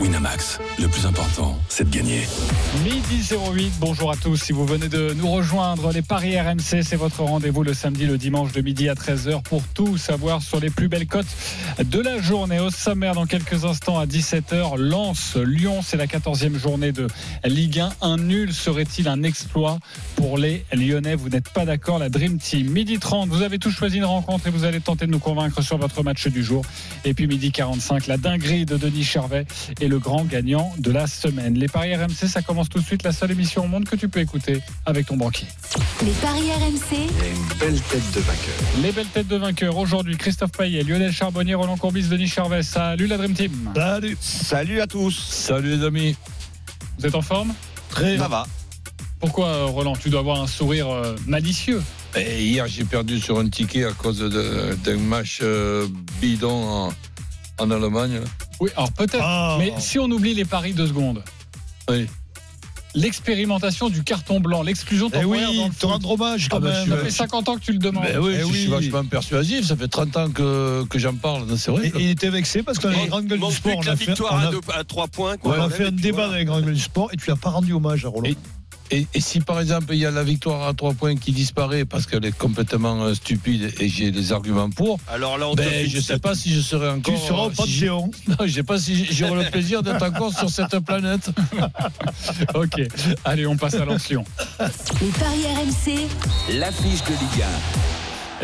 Winamax, le plus important, c'est de gagner. Midi 08, bonjour à tous. Si vous venez de nous rejoindre, les Paris RMC, c'est votre rendez-vous le samedi, le dimanche de midi à 13h pour tout savoir sur les plus belles cotes de la journée. Au sommaire, dans quelques instants à 17h, Lens, Lyon, c'est la 14e journée de Ligue 1. Un nul serait-il un exploit pour les Lyonnais? Vous n'êtes pas d'accord, la Dream Team. Midi 30, vous avez tous choisi une rencontre et vous allez tenter de nous convaincre sur votre match du jour. Et puis midi 45, la dinguerie de Denis Charvet et le grand gagnant de la semaine. Les paris RMC, ça commence tout de suite, la seule émission au monde que tu peux écouter avec ton banquier. Les paris RMC, une belle tête de vainqueur. Les belles têtes de vainqueurs aujourd'hui, Christophe Payet, Lionel Charbonnier, Roland Courbis, Denis Charvet. Salut la Dream Team. Salut. Salut à tous. Salut les amis. Vous êtes en forme? Très Ça va. Pourquoi euh, Roland? Tu dois avoir un sourire euh, malicieux. Et hier, j'ai perdu sur un ticket à cause d'un match euh, bidon en, en Allemagne. Oui, alors peut-être. Ah. Mais si on oublie les paris deux secondes. Oui. L'expérimentation du carton blanc, l'exclusion Eh temporaire oui, le te rendre foot. hommage Ah quand bah, même. Ça fait 50 ans que tu le demandes. Ben oui, Eh je oui. suis vachement persuasif. Ça fait 30 ans que, que j'en parle. C'est vrai. Et, il était vexé parce que dans les grandes gueules du sport, on a fait, on a- 3 points. on a fait un débat dans les grandes gueules du sport et tu n'as pas rendu hommage à Roland. Et- Et, et si par exemple il y a la victoire à 3 points qui disparaît parce qu'elle est complètement euh, stupide et j'ai des arguments pour, Alors là, on ben, je une sais pas si je serai encore. tu seras au euh, si. Non, je sais pas si j'aurai le plaisir d'être encore sur cette planète. Ok. Allez, on passe à l'ancien. les paris RMC, L'affiche de Ligue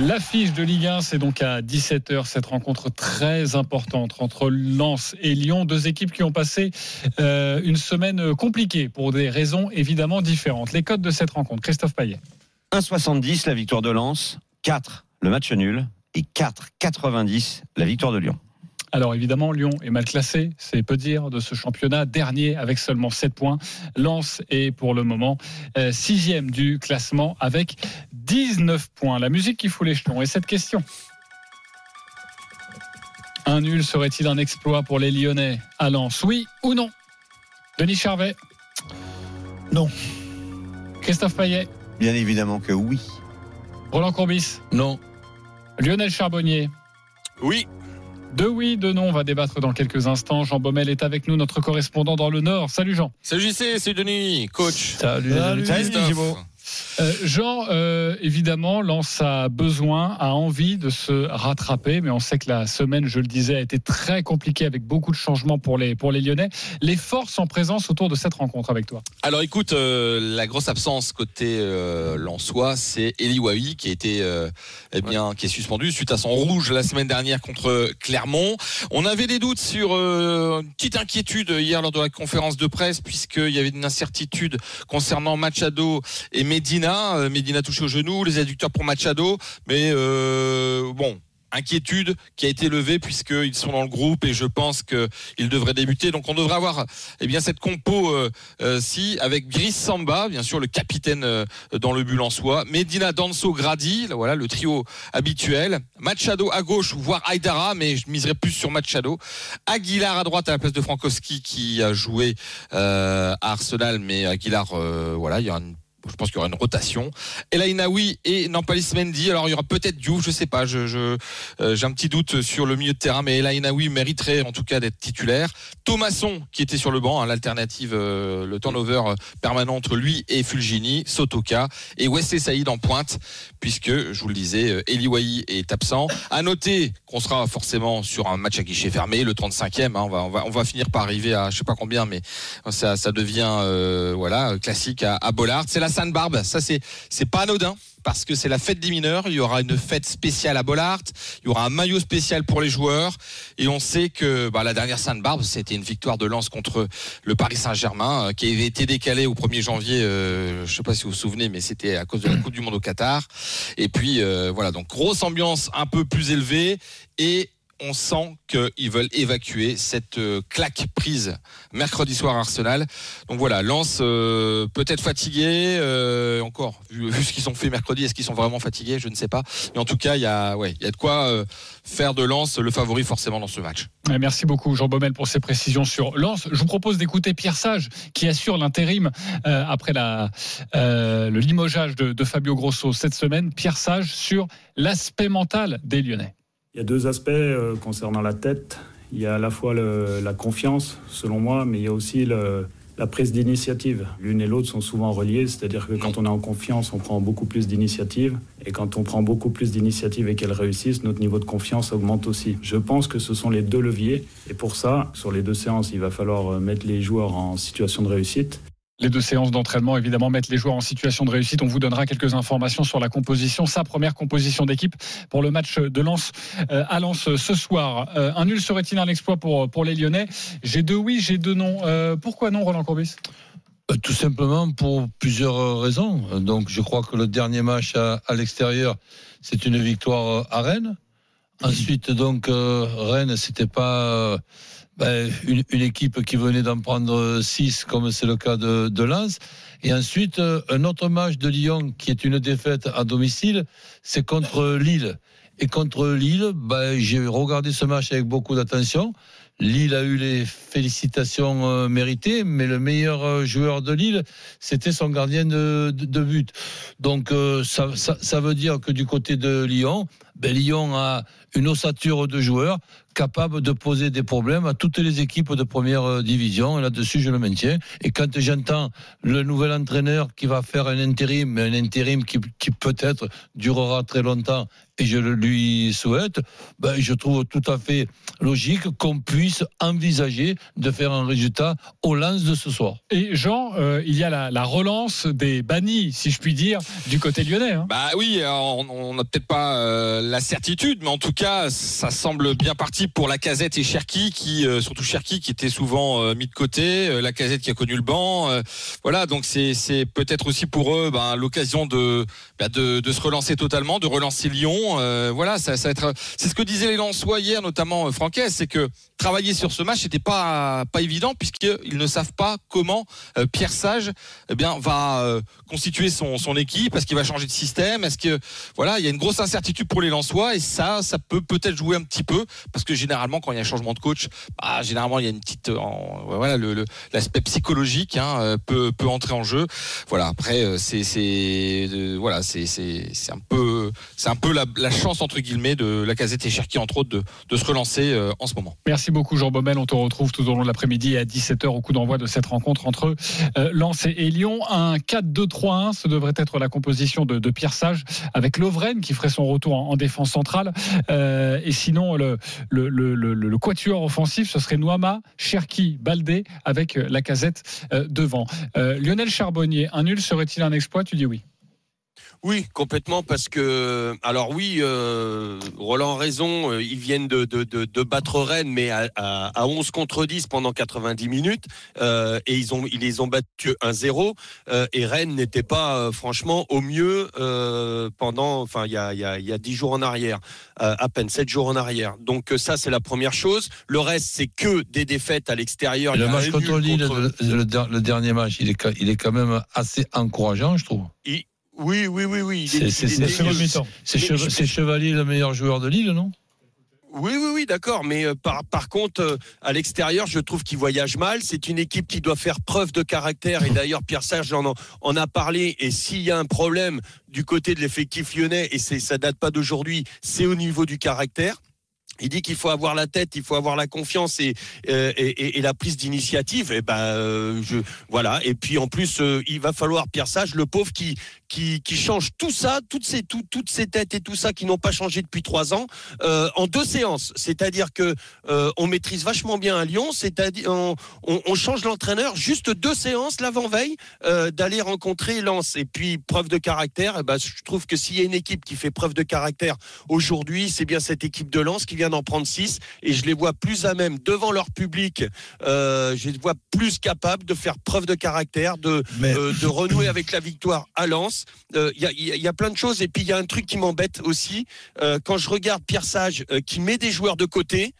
L'affiche de Ligue 1, c'est donc à 17h, cette rencontre très importante entre Lens et Lyon. Deux équipes qui ont passé euh, une semaine compliquée pour des raisons évidemment différentes. Les codes de cette rencontre, Christophe Payet. 1,70 la victoire de Lens, 4 le match nul et 4,90 la victoire de Lyon. Alors évidemment, Lyon est mal classé, c'est peu dire, de ce championnat, dernier avec seulement 7 points. Lens est pour le moment euh, sixième du classement avec 19 points. La musique qui fout les jetons. Et cette question Un nul serait-il un exploit pour les Lyonnais à Lens? Oui ou non? Denis Charvet Non. Christophe Payet Bien évidemment que oui. Roland Courbis Non. Lionel Charbonnier Oui. De oui, de non, on va débattre dans quelques instants. Jean Baumel est avec nous, notre correspondant dans le Nord. Salut Jean. Salut JC, salut Denis, coach. Salut. Salut. Christophe. Thibaut. Euh, Jean, euh, évidemment, Lens a besoin, a envie de se rattraper, mais on sait que la semaine, je le disais, a été très compliquée avec beaucoup de changements pour les, pour les Lyonnais. Les forces en présence autour de cette rencontre avec toi. Alors écoute, euh, la grosse absence côté Lensois, c'est Eli Wahi qui a eh bien, qui est suspendu suite à son rouge la semaine dernière contre Clermont. On avait des doutes sur une petite inquiétude hier lors de la conférence de presse puisqu'il y avait une incertitude concernant Machado et Medina. Euh, Medina touché au genou, les adducteurs pour Machado, mais euh, bon. Inquiétude qui a été levée puisqu'ils sont dans le groupe et je pense qu'ils devraient débuter. Donc on devrait avoir eh bien cette compo euh, euh, si avec Gris Samba, bien sûr le capitaine euh, dans le but en soi, Medina Danso Gradi, là, voilà le trio habituel, Machado à gauche voire Aydara, mais je miserais plus sur Machado, Aguilar à droite à la place de Frankowski qui a joué à Arsenal, mais Aguilar voilà il y aura une je pense qu'il y aura une rotation. Elainaoui et Nampalis Mendy. Alors il y aura peut-être Diouf, je sais pas. Euh, j'ai un petit doute sur le milieu de terrain, mais Elainaoui mériterait en tout cas d'être titulaire. Thomasson qui était sur le banc, hein, l'alternative, euh, le turnover euh, permanent entre lui et Fulgini, Sotoka et Wesley Saïd en pointe, puisque je vous le disais, Eli Wahi est absent. À noter qu'on sera forcément sur un match à guichet fermé, le 35e. hein, on va, on va, on va finir par arriver à je sais pas combien, mais ça, ça devient voilà classique à, à Bollard. C'est la Sainte-Barbe, ça c'est pas anodin parce que c'est la fête des mineurs. Il y aura une fête spéciale à Bollard. Il y aura un maillot spécial pour les joueurs. Et on sait que bah, la dernière Sainte-Barbe, c'était une victoire de lance contre le Paris Saint-Germain, euh, qui avait été décalée au 1er janvier. Euh, je ne sais pas si vous vous souvenez, mais c'était à cause de la Coupe du Monde au Qatar. Et puis euh, voilà, donc grosse ambiance un peu plus élevée et on sent qu'ils veulent évacuer cette euh, claque prise mercredi soir à Arsenal. Donc voilà, Lens euh, peut-être fatigué, euh, encore, vu, ce qu'ils ont fait mercredi, est-ce qu'ils sont vraiment fatigués Je ne sais pas. Mais en tout cas, il y a, de quoi faire de Lens le favori forcément dans ce match. Merci beaucoup Jean Baumel pour ces précisions sur Lens. Je vous propose d'écouter Pierre Sage qui assure l'intérim après le limogeage de Fabio Grosso cette semaine. Pierre Sage sur l'aspect mental des Lyonnais. Il y a deux aspects euh, concernant la tête. Il y a à la fois la confiance, selon moi, mais il y a aussi la prise d'initiative. L'une et l'autre sont souvent reliées, c'est-à-dire que quand on est en confiance, on prend beaucoup plus d'initiative. Et quand on prend beaucoup plus d'initiative et qu'elles réussissent, notre niveau de confiance augmente aussi. Je pense que ce sont les deux leviers. Et pour ça, sur les deux séances, il va falloir euh, mettre les joueurs en situation de réussite. Les deux séances d'entraînement, évidemment, mettent les joueurs en situation de réussite. On vous donnera quelques informations sur la composition, sa première composition d'équipe pour le match de Lens euh, à Lens ce soir. Euh, un nul serait-il un exploit pour, pour les Lyonnais? J'ai deux oui, j'ai deux non. Euh, pourquoi non, Roland Courbis? Tout simplement pour plusieurs raisons. Donc, je crois que le dernier match à, à l'extérieur, c'est une victoire à Rennes. Ensuite, donc, Rennes, c'était pas ben, une, équipe qui venait d'en prendre 6, comme c'est le cas de, Lens. Et ensuite, euh, un autre match de Lyon qui est une défaite à domicile, c'est contre Lille. Et contre Lille, ben, j'ai regardé ce match avec beaucoup d'attention. Lille a eu les félicitations euh, méritées, mais le meilleur euh, joueur de Lille, c'était son gardien de, but. Donc ça veut dire que du côté de Lyon, ben, Lyon a une ossature de joueurs capables de poser des problèmes à toutes les équipes de première euh, division. Là-dessus, je le maintiens. Et quand j'entends le nouvel entraîneur qui va faire un intérim, mais un intérim qui, qui peut-être durera très longtemps, et je le lui souhaite, ben, je trouve tout à fait logique qu'on puisse envisager de faire un résultat au lance de ce soir. Et Jean, euh, il y a la, la relance des bannis, si je puis dire, du côté lyonnais. hein. Bah oui, alors, on n'a peut-être pas euh, la certitude, mais en tout cas, ça semble bien parti pour la Casette et Cherki, qui euh, surtout Cherki qui était souvent euh, mis de côté, euh, la Casette qui a connu le banc. euh, voilà, donc c'est c'est peut-être aussi pour eux ben, l'occasion de, bah, de de se relancer totalement, de relancer Lyon. Euh, voilà, ça, ça va être. C'est ce que disaient les Lensois hier, notamment euh, Franquès, c'est que travailler sur ce match n'était pas pas évident puisqu'ils ne savent pas comment euh, Pierre Sage eh bien va constituer son, son équipe Est-ce qu'il va changer de système? Est-ce que voilà, il y a une grosse incertitude pour les Lensois et ça, ça peut peut-être jouer un petit peu parce que généralement, quand il y a un changement de coach, bah, généralement il y a une petite, voilà, le- l'aspect psychologique hein, peut peut entrer en jeu. Voilà, après c'est c'est voilà, c'est c'est c'est un peu c'est un peu la, la chance entre guillemets de la Casette et Cherki entre autres de se relancer euh, en ce moment. Merci beaucoup Jean Baumel. On te retrouve tout au long de l'après-midi à 17h au coup d'envoi de cette rencontre entre euh, Lens et Lyon. Un 4-2-3-1, ce devrait être la composition de, Pierre Sage avec Lovren qui ferait son retour en, en défense centrale. Euh, et sinon, le, quatuor offensif, ce serait Noama, Cherki, Baldé avec euh, la casette devant. Lionel Charbonnier, un nul serait-il un exploit? Tu dis oui. Oui, complètement, parce que alors oui, euh, Roland a raison, euh, ils viennent de, de, de, de battre Rennes, mais à, à, à 11 contre 10 pendant 90 minutes, euh, et ils ont ils les ont battus 1-0, euh, et Rennes n'était pas franchement au mieux pendant, enfin il y a y a y a 10 jours en arrière, à peine 7 jours en arrière. Donc ça c'est la première chose. Le reste c'est que des défaites à l'extérieur. Le match contre contre- le, le der- le dernier match, il est, il est quand même assez encourageant, je trouve. Il- Oui, oui, oui, oui. C'est- Chevalier le meilleur joueur de Lille, non? Oui, oui, oui, d'accord. Mais euh, par, par contre, euh, à l'extérieur, je trouve qu'il voyage mal. C'est une équipe qui doit faire preuve de caractère. Et d'ailleurs, Pierre Serge en, en a parlé. Et s'il y a un problème du côté de l'effectif lyonnais, et ça date pas d'aujourd'hui, c'est au niveau du caractère. Il dit qu'il faut avoir la tête, il faut avoir la confiance et, euh, et, et- et la prise d'initiative. Et ben, euh, voilà. Et puis en plus, euh, il va falloir Pierre Sage, le pauvre, qui qui, change tout ça, toutes ces tout- toutes ces têtes et tout ça qui n'ont pas changé depuis trois ans, en deux séances. C'est-à-dire que on maîtrise vachement bien à Lyon. C'est-à-dire on, on, change l'entraîneur juste deux séances l'avant-veille euh, d'aller rencontrer Lens. Et puis preuve de caractère. eh ben, je trouve que s'il y a une équipe qui fait preuve de caractère aujourd'hui, c'est bien cette équipe de Lens qui vient vient d'en prendre 6 et je les vois plus à même devant leur public. Euh, je les vois plus capables de faire preuve de caractère, de, euh, de renouer avec la victoire à Lens. Euh, Il y, a, il y a- y a plein de choses et puis il y a un truc qui m'embête aussi euh, quand je regarde Pierre Sage euh, qui met des joueurs de côté.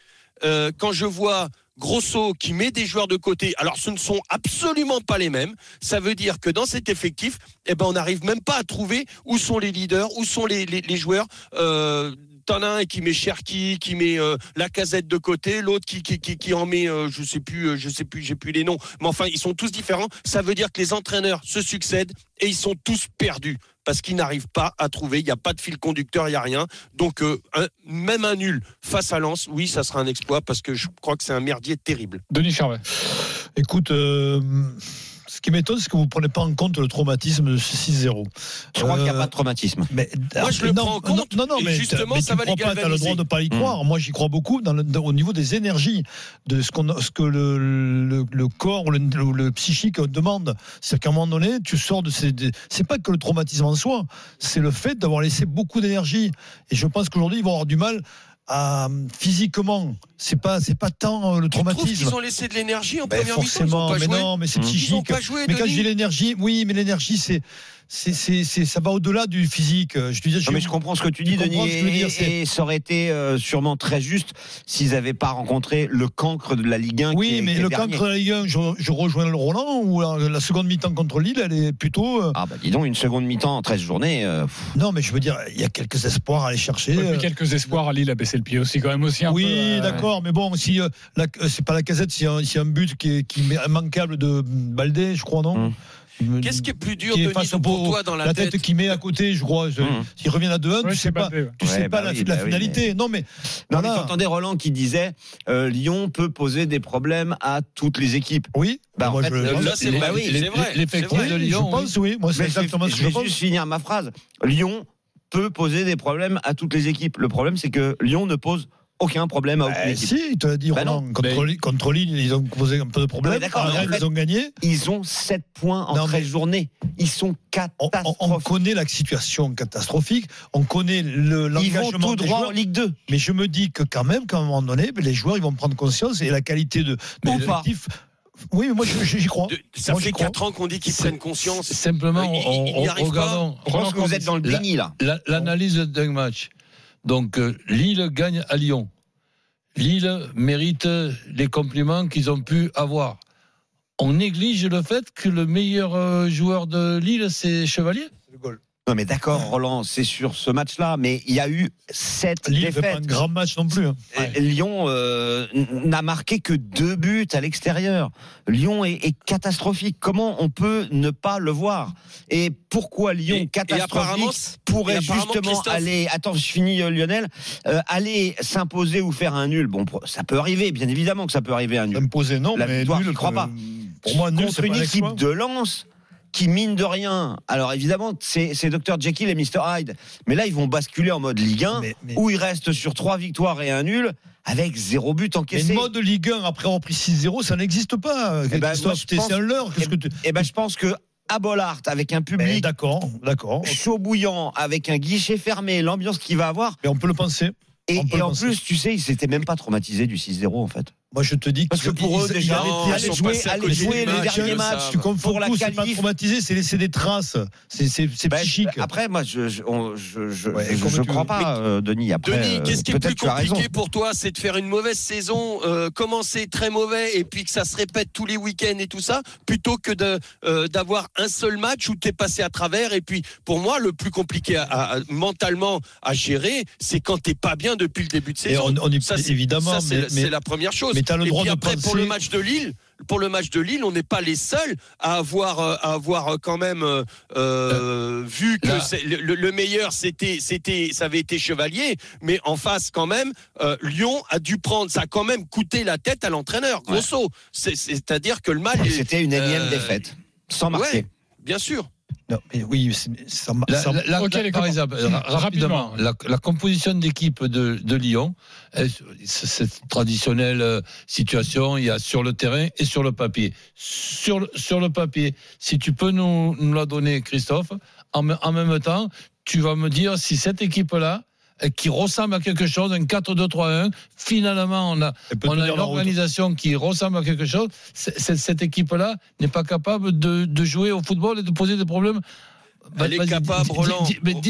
euh, quand je vois Grosso qui met des joueurs de côté, alors ce ne sont absolument pas les mêmes. Ça veut dire que dans cet effectif, eh ben on n'arrive même pas à trouver où sont les leaders, où sont les, les, les joueurs. Euh, T'en as un qui met Cherki, qui met euh, la casette de côté, l'autre qui, en met, euh, je sais plus, euh, je sais plus, j'ai plus les noms. Mais enfin, ils sont tous différents. Ça veut dire que les entraîneurs se succèdent et ils sont tous perdus parce qu'ils n'arrivent pas à trouver. Il n'y a pas de fil conducteur, il n'y a rien. Donc euh, même un nul face à Lens, oui, ça sera un exploit parce que je crois que c'est un merdier terrible. Denis Charvet. Écoute, ce qui m'étonne, c'est que vous ne prenez pas en compte le traumatisme de ce 6-0. Je crois qu'il n'y a Euh, pas de traumatisme. Mais, Moi, je le non, prends en compte, Non, non, mais, justement, mais ça tu va les pas, t'as le droit de pas y croire. Moi, j'y crois beaucoup dans le- dans- au niveau des énergies, de ce, qu'on, ce que le, le, le corps ou le, le- le psychique demande. C'est qu'à un moment donné, tu sors de ces. des- c'est pas que le traumatisme en soi, c'est le fait d'avoir laissé beaucoup d'énergie. Et je pense qu'aujourd'hui, ils vont avoir du mal à physiquement. C'est pas, c'est pas tant euh, le traumatisme. qu'ils ont laissé de l'énergie en Ben, première mi-temps? Ils forcément, ont pas mais joué? non, mais c'est psychique. Ils ont pas joué, mais quand dis l'énergie, oui, mais l'énergie, c'est, c'est, c'est, c'est- ça va au-delà du physique. Je te dis, Non, mais je comprends ce que tu dis, Denis, ce que je veux dire, et- c'est- et, ça aurait été euh, sûrement très juste s'ils n'avaient pas rencontré le cancre de la Ligue 1. qui Oui, est- mais qui le dernier. cancre de la Ligue 1, je, je rejoins le Roland, ou la, la seconde mi-temps contre Lille, elle est plutôt. euh, Ah bah dis donc, une seconde mi-temps en 13 journées. euh, non, mais je veux dire, il y a quelques espoirs à aller chercher. Euh, quelques espoirs à Lille a baissé le pied aussi quand même aussi un oui, peu. euh, d'accord, mais bon, si euh, la- euh, c'est pas la casette, s'il y, a un- a un but qui est, qui est immanquable de Baldé, je crois, non? Hum. Qu'est-ce qui est plus dur, Denis, face au pour toi dans la, la tête, qui met à côté, je crois. je- Hum. S'il revient à 2-1, Ouais, tu sais pas, tu sais Ouais, pas bah la, oui, la bah oui, finalité. Non, mais Non, voilà. mais j'entendais Roland qui disait euh, Lyon peut poser des problèmes à toutes les équipes. oui. Bah, en moi, fait, je- euh, là, c'est bah oui, c'est vrai. l'effectif de Lyon, je pense, oui. Moi, c'est exactement ce je que je vais pense. juste finir ma phrase. Lyon peut poser des problèmes à toutes les équipes. Le problème, c'est que Lyon ne pose aucun problème à aucune Eh, équipe. si, il te l'a dit, Bah Roland. non. Contre, Mais- Lille- contre Lille, ils ont posé un peu de problème. mais en fait- ils ont gagné. Ils ont 7 points en Non, 13 mais- journées. Ils sont On, on- catastrophiques. on connaît la situation catastrophique, on connaît le- Ils vont l'engagement tout droit joueurs, en Ligue 2. mais je me dis que quand même, qu'à un moment donné, ben, les joueurs ils vont prendre conscience et la qualité de, de l'effectif. Oui, mais moi j'y crois. De- Ça Moi, fait j'y crois. 4 ans qu'on dit qu'ils prennent conscience. Simplement, Euh, on- on- regardons, Je pense que vous êtes dans le déni, là. la- l'analyse d'un match. Donc, euh, Lille gagne à Lyon. Lille mérite les compliments qu'ils ont pu avoir. On néglige le fait que le meilleur euh, joueur de Lille, c'est Chevalier? Non, mais d'accord, Roland, c'est sur ce match-là. Mais il y a eu 7 Lille fait pas défaites. un grand match non plus. hein. Lyon euh, n'a marqué que deux buts à l'extérieur. Lyon est, est catastrophique. Comment on peut ne pas le voir? Et pourquoi Lyon Et- catastrophique pourrait et apparemment, justement Christophe- aller Attends, je finis euh, Lionel. Euh, aller s'imposer ou faire un nul? Bon, ça peut arriver, bien évidemment que ça peut arriver un nul. Imposé, non, La mais victoire, nul, j'y crois pas. Pour moi, nul, contre c'est une pas équipe de Lens qui mine de rien. Alors évidemment, c'est c'est Dr Jekyll et Mr Hyde. Mais là, ils vont basculer en mode Ligue 1 Mais- mais- où ils restent sur trois victoires et un nul avec zéro but Mais encaissé. le mode Ligue 1 après avoir pris 6-0, ça n'existe pas. Eh ben, pense- c'est un leurre. Qu'est-ce que tu... Et ben, je pense que à Bollard, avec un Mais public D'accord, d'accord. chaud bouillant, avec un guichet fermé, l'ambiance qu'il va avoir, Mais on peut le penser. et, peut en penser. plus, tu sais, ils s'étaient même pas traumatisés du 6-0 en fait. Moi, je te dis Parce que pour eux, déjà, ils jouer, jouer les derniers matchs savent. Tu confonds pour la tout, c'est pas qualif. traumatisé, c'est laisser des traces. C'est Ben, psychique. Après, moi, je je, on- je, je, Ouais, je- comme je tu crois pas, euh, Denis. Après, Denis, euh, qu'est-ce qui est plus compliqué pour toi C'est de faire une mauvaise saison, euh, commencer très mauvais et puis que ça se répète tous les week-ends et tout ça, plutôt que euh, d'avoir un seul match où tu es passé à travers. Et puis, pour moi, le plus compliqué à, à- mentalement à gérer, c'est quand t'es pas bien depuis le début de Et saison. on, on est Ça, c'est- évidemment, c'est la première chose. Mais t'as le et de après, pour le match de Lille, pour le match de Lille, on n'est pas les seuls à avoir, euh, à avoir euh, quand même euh, euh, vu que le, le meilleur, c'était, c'était, ça avait été Chevalier, mais en face quand même, euh, Lyon a dû prendre, ça a quand même coûté la tête à l'entraîneur, grosso. C'est- C'est-à-dire que le mal, C'était une énième défaite, sans marquer. ouais, bien sûr. Non, mais oui, c'est- ça, La- ça- la- la- par exemple, ra- rapidement, Rapidement. la, la composition d'équipe de, de Lyon, cette traditionnelle euh, situation, il y a sur le terrain et sur le papier. Sur le, sur le papier, si tu peux nous, nous la donner, Christophe, en, me- en même temps, tu vas me dire si cette équipe-là, qui ressemble à quelque chose, un 4-2-3-1. Finalement, on a, on a une route. organisation qui ressemble à quelque chose. Cette équipe-là n'est pas capable de, de jouer au football et de poser des problèmes. Elle est capable, Roland.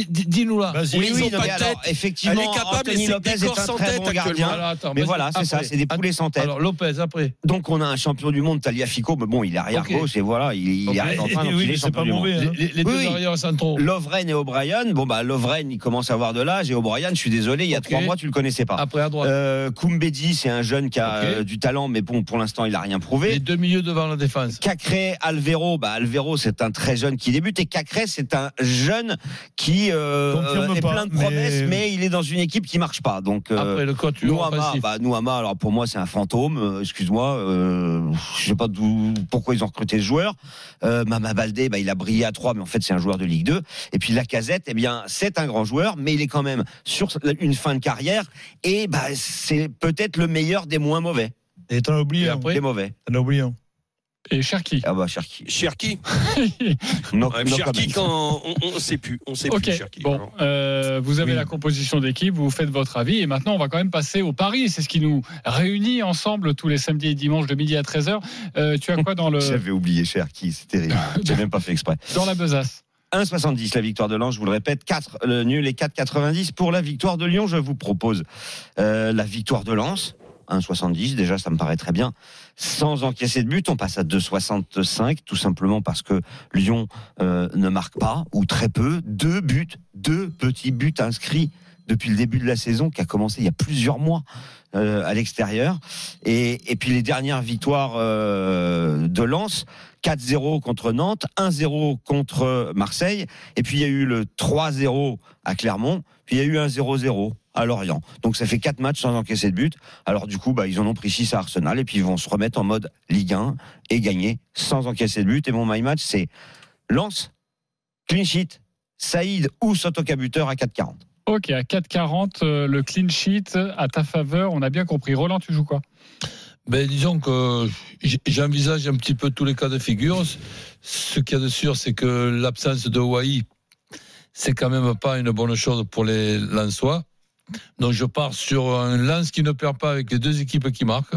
Dis-nous là. Oui, Oui, pas tête. effectivement, Elle est capable, mais Lopez est un très bon gardien. Mais voilà, c'est ça, c'est des poulets sans tête. Alors Lopez après. Donc on a un champion du monde, Taliafico, mais bon, il est arrière gauche et voilà, il, arrive donc Oui, il est champion du monde. hein. Les, deux arrières centraux. Lovren et O'Brien, bon bah Lovren il commence à avoir de l'âge et O'Brien, je suis désolé, il y a trois mois tu le connaissais pas. Après à droite. Euh, Koumbedi, c'est un jeune qui a euh, du talent, mais bon pour l'instant il a rien prouvé. Les deux milieux devant la défense. Cacré, Alvero, bah Alvero c'est un très jeune qui débute et Cacré c'est un jeune qui euh, est pas, plein de promesses, mais... il est dans une équipe qui marche pas. Donc euh, Après le coach Nouama, bah, Nouama, alors pour moi c'est un fantôme. euh, Excuse-moi, euh, je sais pas pourquoi ils ont recruté ce joueur. Euh, Mama Baldé, bah, il a brillé à 3 mais en fait c'est un joueur de Ligue 2. Et puis Lacazette, eh bien c'est un grand joueur, mais il est quand même sur une fin de carrière et bah, c'est peut-être le meilleur des moins mauvais. Et t'en as oublié. Un. après Des mauvais. T'en as oublié. un. Et Cherki. Ah bah Cherki. Cherki. No, Ouais, no Cherki, quand on, on sait plus, on sait plus Cherki. bon, euh, vous avez Oui. la composition d'équipe, vous faites votre avis, et maintenant on va quand même passer au pari. C'est ce qui nous réunit ensemble tous les samedis et dimanches de midi à 13h. Euh, tu as quoi dans, le, J'avais oublié Cherki, c'est terrible. J'ai même pas fait exprès. dans la besace 1,70 la victoire de Lens, je vous le répète, 4 le nul et 4,90 pour la victoire de Lyon. Je vous propose euh, la victoire de Lens, 1,70 déjà, ça me paraît très bien. Sans encaisser de but, on passe à 2,65 tout simplement parce que Lyon euh, ne marque pas ou très peu. Deux buts, deux petits buts inscrits depuis le début de la saison qui a commencé il y a plusieurs mois euh, à l'extérieur. Et, puis les dernières victoires euh, de Lens, 4-0 contre Nantes, 1-0 contre Marseille, et puis il y a eu le 3-0 à Clermont, puis il y a eu un 0-0 à Lorient. Donc ça fait quatre matchs sans encaisser de but. Alors du coup, bah, ils en ont pris 6 à Arsenal, et puis ils vont se remettre en mode Ligue 1 et gagner sans encaisser de but. Et mon my match, c'est Lens, clean sheet, Saïd ou Sotoka buteur à 4-40. Ok, à 4,40, euh, le clean sheet à ta faveur, on a bien compris. Roland, tu joues quoi? Ben, disons que j'envisage un petit peu tous les cas de figure. Ce qu'il y a de sûr, c'est que l'absence de Hawaii, c'est quand même pas une bonne chose pour les Lensois. Donc je pars sur un lance qui ne perd pas avec les deux équipes qui marquent.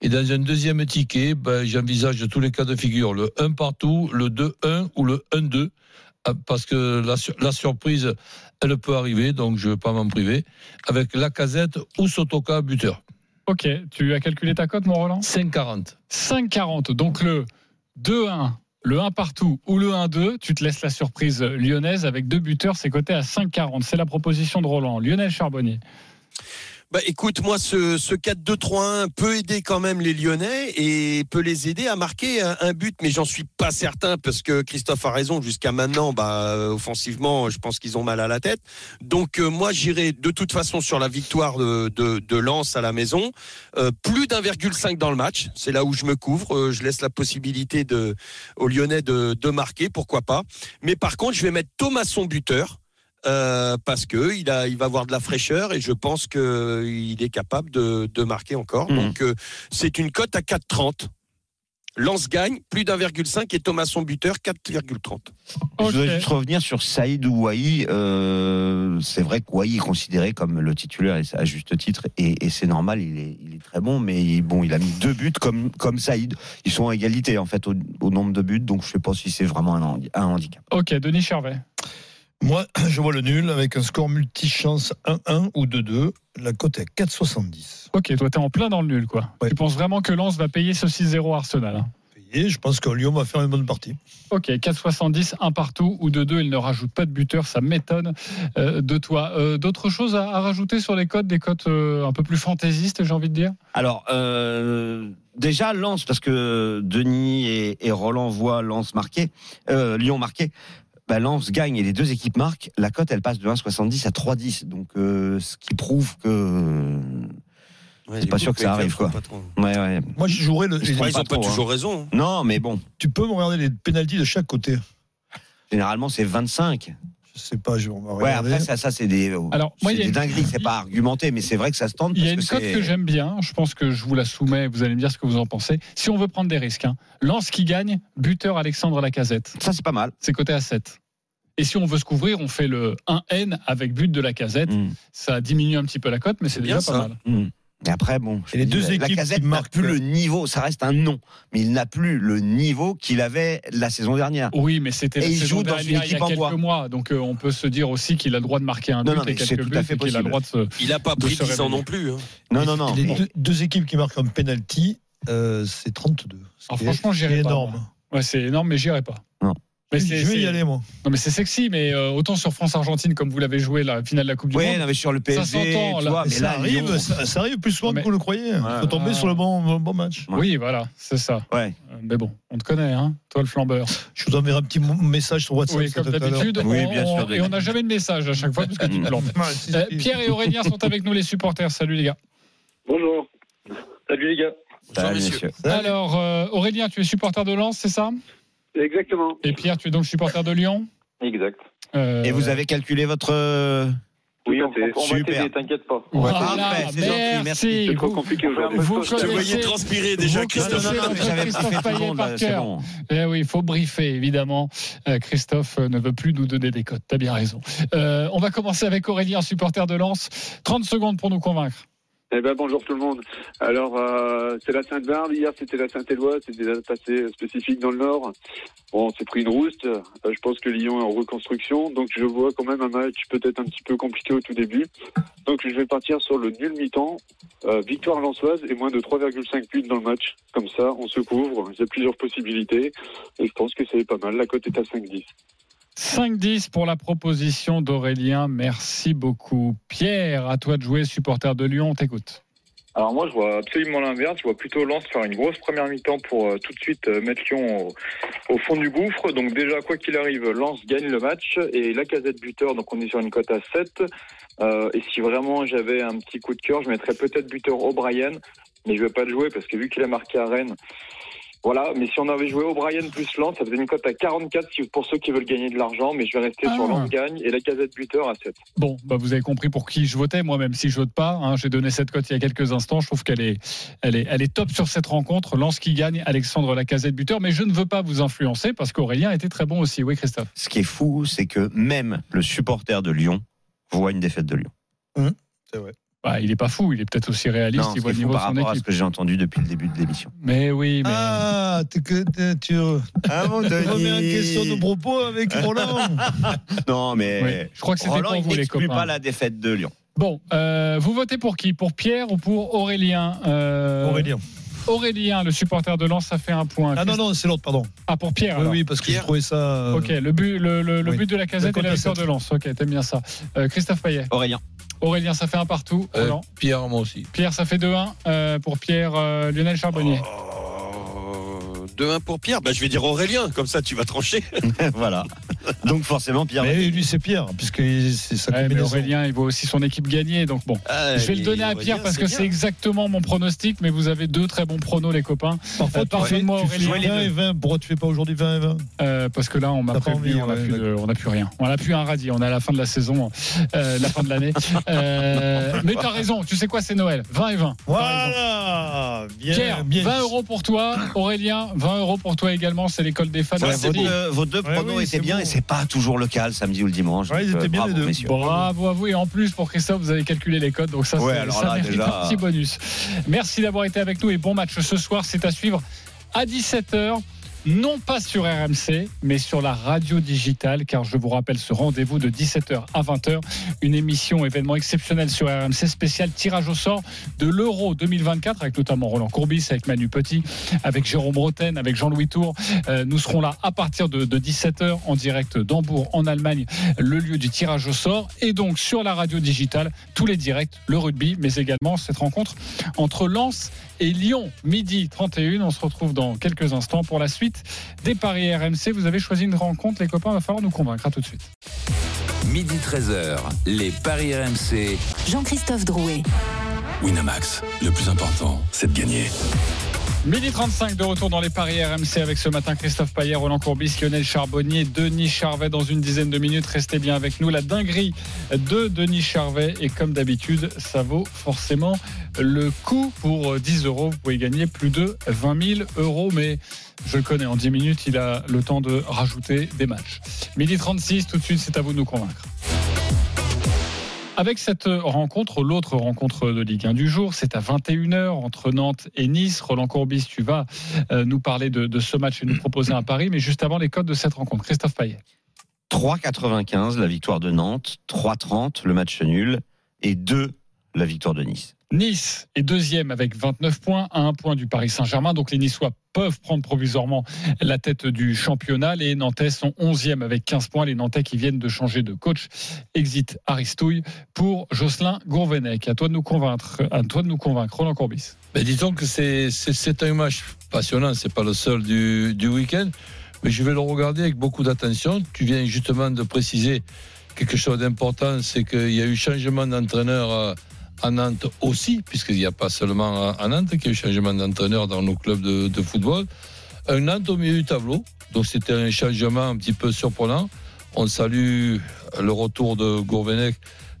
Et dans un deuxième ticket, ben, j'envisage tous les cas de figure, le 1 partout, le 2-1 ou le 1-2. Ah, Parce que la, la surprise, elle peut arriver, donc je ne vais pas m'en priver, avec la casette ou Sotoka buteur. Ok, tu as calculé ta cote, mon Roland? 5,40. 5,40. Donc le 2-1, le 1 partout ou le 1-2, tu te laisses la surprise lyonnaise avec deux buteurs, c'est coté à 5,40. C'est la proposition de Roland. Lionel Charbonnier. Bah, écoute, moi, ce, ce 4-2-3-1 peut aider quand même les Lyonnais et peut les aider à marquer un, but, mais j'en suis pas certain parce que Christophe a raison. Jusqu'à maintenant, bah, offensivement, je pense qu'ils ont mal à la tête. Donc, euh, moi, j'irai de toute façon sur la victoire de, de, Lens à la maison. Euh, plus d'1,5 dans le match. C'est là où je me couvre. Euh, je laisse la possibilité de, aux Lyonnais de, de marquer, pourquoi pas? Mais par contre, je vais mettre Thomasson buteur. Euh, parce que il a, il va avoir de la fraîcheur et je pense que il est capable de, de marquer encore. Mhm. Donc euh, c'est une cote à 4,30. Lance gagne plus d'1,5 et Thomasson buteur 4,30. Je voudrais juste revenir sur Saïd ou Wai. Euh, c'est vrai que Wai est considéré comme le titulaire à juste titre et, et c'est normal. Il est, il est très bon, mais il, bon, il a mis deux buts comme comme Saïd. Ils sont à égalité en fait au, au nombre de buts, donc je sais pas si c'est vraiment un handicap. Ok, Denis Charvet. Moi, je vois le nul avec un score multichance 1-1 ou 2-2. La cote est à 4,70. Ok, toi, t'es en plein dans le nul, quoi. Ouais. Tu penses vraiment que Lens va payer ce 6-0 Arsenal hein Et je pense que Lyon va faire une bonne partie. Ok, 4,70, un partout ou de deux, il ne rajoute pas de buteur, ça m'étonne euh, de toi. Euh, D'autres choses à, à rajouter sur les cotes, des cotes euh, un peu plus fantaisistes, j'ai envie de dire? Alors euh, déjà Lens parce que Denis et, et Roland voient Lens marquer, euh, Lyon marquer. Bah, Lens gagne et les deux équipes marquent. La cote elle passe de 1,70 à 3,10. Donc euh, ce qui prouve que C'est pas sûr que ça arrive, quoi. ouais ouais. Moi, je jouerais le. Je ils pas ont pas toujours raison. hein. Non mais bon, Tu peux me regarder les pénalties de chaque côté. généralement c'est 25. Je sais pas, je, on va Ouais regarder. après ça ça c'est des Alors, moi, c'est il y a des une- dingueries, c'est pas argumenté mais c'est vrai que ça se tente Il y a une cote que j'aime bien, je pense que je vous la soumets, vous allez me dire ce que vous en pensez. Si on veut prendre des risques, hein. Lens qui gagne, buteur Alexandre Lacazette, Ça c'est pas mal. c'est coté à 7. Et si on veut se couvrir, on fait le 1N avec but de la casette. Mm. Ça diminue un petit peu la cote, mais c'est bien déjà pas ça. mal. Mm. Et après, bon, Et les dis, deux la équipes Casette qui n'a marquent- plus le niveau, ça reste un nom, mais il n'a plus le niveau qu'il avait la saison dernière. Oui, mais c'était la saison joue dans une dernière, il y a équipe quelques bois. mois. Donc euh, on peut se dire aussi qu'il a le droit de marquer un Non, but non, et c'est quelques tout à buts fait et qu'il a le droit de se. Il n'a pas pris se 10 ans non plus. hein. Non, non, non. Les Bon. deux, deux équipes qui marquent un penalty, euh, c'est 32. Ce Alors, est- franchement, j'irai pas, énorme. Ouais, c'est énorme, mais j'irai pas. Non. Mais je c'est- vais y aller, moi. Non, mais c'est sexy, mais euh, autant sur France-Argentine, comme vous l'avez joué la finale de la Coupe du Oui, Monde. non, mais sur le Ça PSG, s'entend, tu là. ça, là, arrive, Lyon- ça, ça arrive plus souvent Mais- que vous le croyez. Il faut tomber Ah. sur le bon, bon match. Ouais. Oui, voilà, c'est ça. Ouais. Euh, Mais bon, on te connaît, hein, toi le flambeur. Je vous enverrai un petit message sur WhatsApp. Oui, ça, comme d'habitude. Oui, on- bien sûr, on- Denis. Et on n'a jamais de message à chaque fois parce que tu te plantes. Euh. Pierre et Aurélien sont avec nous, les supporters. Salut les gars. Bonjour. Salut les gars. Salut, messieurs. Alors, Aurélien, tu es supporter de Lens, c'est ça? Exactement. Et Pierre, tu es donc supporter de Lyon? Exact. Euh, Et vous avez calculé votre. Oui, on, on, on va Super. t'inquiète pas. Voilà, c'est gentil, merci. merci. C'est trop Vous, compliqué aujourd'hui. vous Je te voyais transpirer déjà, vous Christophe. Non, non, non, j'avais Christophe Payet par là, cœur. bon. Eh oui, il faut briefer, évidemment. Euh, Christophe euh, ne veut plus nous donner des cotes. T'as bien raison. Euh, on va commencer avec Aurélien, supporter de Lens. 30 secondes pour nous convaincre. Eh ben, bonjour tout le monde. Alors, euh, c'est la Sainte-Barbe. Hier, c'était la Saint-Éloi. C'était des dates assez spécifiques dans le Nord. Bon, on s'est pris une rouste. Euh, je pense que Lyon est en reconstruction. Donc, je vois quand même un match peut-être un petit peu compliqué au tout début. Donc, je vais partir sur le nul mi-temps. Euh, victoire lançoise et moins de 3,5 buts dans le match. Comme ça, on se couvre. Il y a plusieurs possibilités. Et je pense que c'est pas mal. La cote est à 5-10. 5-10 pour la proposition d'Aurélien. Merci beaucoup. Pierre, à toi de jouer, supporter de Lyon. On t'écoute. Alors moi, je vois absolument l'inverse. Je vois plutôt Lens faire une grosse première mi-temps pour euh, tout de suite euh, mettre Lyon au, fond du gouffre. Donc déjà, quoi qu'il arrive, Lens gagne le match et la casette buteur. Donc on est sur une cote à 7. Euh, et si vraiment j'avais un petit coup de cœur, je mettrais peut-être buteur O'Brien. Mais je vais pas le jouer parce que vu qu'il a marqué à Rennes, voilà. Mais si on avait joué O'Brien plus Lens, ça faisait une cote à 44 si- pour ceux qui veulent gagner de l'argent. Mais je vais rester Ah. sur Lens gagne et la casette buteur à 7. Bon, bah vous avez compris pour qui je votais. Moi, même si je vote pas, hein, j'ai donné cette cote il y a quelques instants. Je trouve qu'elle est, elle est, elle est top sur cette rencontre. Lance qui gagne, Alexandre Lacazette buteur. Mais je ne veux pas vous influencer parce qu'Aurélien était très bon aussi. Oui, Christophe. Ce qui est fou, c'est que même le supporter de Lyon voit une défaite de Lyon. C'est vrai. Bah, il est pas fou. Il est peut-être aussi réaliste. Non, il voit le est niveau par son rapport à ce que j'ai entendu depuis le début de l'émission. Mais oui, mais. Ah, tu Ah tu remets en question nos propos avec Roland. Non, mais Oui, je crois que c'était Roland, pour vous, les n'exclut copains. pas la défaite de Lyon. Bon, euh, vous votez pour qui? Pour Pierre ou pour Aurélien? Euh, Aurélien. Aurélien, le supporter de Lens, ça fait un point. Ah non, non, c'est l'autre, pardon. Ah, pour Pierre. Oui, alors. oui, parce que je trouvais ça. euh, Ok, le but, le, le- le oui. but de la casette Le et la victoire de Lens. Ok, t'aimes bien ça. Euh, Christophe Payet. Aurélien. Aurélien, ça fait un partout. Euh. Pierre, moi aussi. Pierre, ça fait 2-1 euh, pour Pierre euh, Lionel Charbonnier. Euh, 2-1 pour Pierre. Bah, je vais dire Aurélien, comme ça tu vas trancher. voilà. Donc forcément, Pierre. Mais lui, c'est Pierre, puisque c'est sa Ouais, mais. Aurélien, il voit aussi son équipe gagner. Donc bon, Ah, je vais le donner à Aurélien, Pierre parce que c'est exactement mon pronostic. Mais vous avez deux très bons pronos, les copains. Parfois, Euh, tu pardonne-moi, tu fais Aurélien. 20 et 20. Pourquoi tu fais pas aujourd'hui 20 et 20 Euh, parce que là, on m'a T'as prévenu, envie, on n'a ouais, plus, plus rien. On n'a plus un radis. On est à la fin de la saison, euh, la fin de l'année. Euh, mais tu as raison. Tu sais quoi, c'est Noël. 20 et 20. Voilà Bien, Pierre, bien. 20 euros pour toi. Aurélien, 20 euros pour toi également. C'est l'école des fans. Ouais, vos, deux, vos deux Ouais, pronos oui, étaient bien bon. et c'est pas toujours le cas le samedi ou le dimanche. Ouais, ils étaient bien, bravo, les deux. messieurs. Bravo à vous et en plus pour Christophe vous avez calculé les codes donc ça, Ouais, c'est- alors ça là, mérite déjà- un petit bonus. Merci d'avoir été avec nous et bon match ce soir c'est à suivre à 17h non pas sur RMC, mais sur la radio digitale, car je vous rappelle ce rendez-vous de 17h à 20h, une émission événement exceptionnel sur RMC, spécial tirage au sort de l'Euro 2024, avec notamment Roland Courbis, avec Manu Petit, avec Jérôme Roten, avec Jean-Louis Tour. Euh, nous serons là à partir de, de 17h en direct d'Hambourg, en Allemagne, le lieu du tirage au sort, et donc sur la radio digitale, tous les directs, le rugby, mais également cette rencontre entre Lens et Lyon, midi 31. On se retrouve dans quelques instants pour la suite des paris RMC. Vous avez choisi une rencontre, les copains, il va falloir nous convaincre. À tout de suite. Midi 13h, les Paris RMC. Jean-Christophe Drouet. Winamax, le plus important, c'est de gagner. Midi 35 de retour dans les paris RMC avec ce matin Christophe Payet, Roland Courbis, Lionel Charbonnier, Denis Charvet dans une dizaine de minutes. Restez bien avec nous. La dinguerie de Denis Charvet et comme d'habitude, ça vaut forcément le coup pour 10 euros. Vous pouvez gagner plus de 20 000 euros, mais je le connais, en 10 minutes, il a le temps de rajouter des matchs. Midi 36, tout de suite, c'est à vous de nous convaincre. Avec cette rencontre, l'autre rencontre de Ligue 1 du jour, c'est à 21h entre Nantes et Nice. Roland Courbis, tu vas euh, nous parler de, ce match et nous proposer un pari, mais juste avant les codes de cette rencontre. Christophe Payet. 3,95 la victoire de Nantes, 3,30 le match nul et 2 la victoire de Nice. Nice est deuxième avec 29 points, à un point du Paris Saint-Germain. Donc les Niçois peuvent prendre provisoirement la tête du championnat. Les Nantais sont 11e avec 15 points. Les Nantais qui viennent de changer de coach. Exit Aristouille pour Jocelyn Gourvenec. À toi de nous convaincre, à nous convaincre, Roland Courbis. Mais disons que c'est- un match passionnant, c'est pas le seul du, du week-end, mais je vais le regarder avec beaucoup d'attention. Tu viens justement de préciser quelque chose d'important, c'est qu'il y a eu changement d'entraîneur euh, à Nantes aussi, puisqu'il n'y a pas seulement à- Nantes qu'il y a eu changement d'entraîneur dans nos clubs de, football. Un Nantes au milieu du tableau, donc c'était un changement un petit peu surprenant. On salue le retour de Gourvenec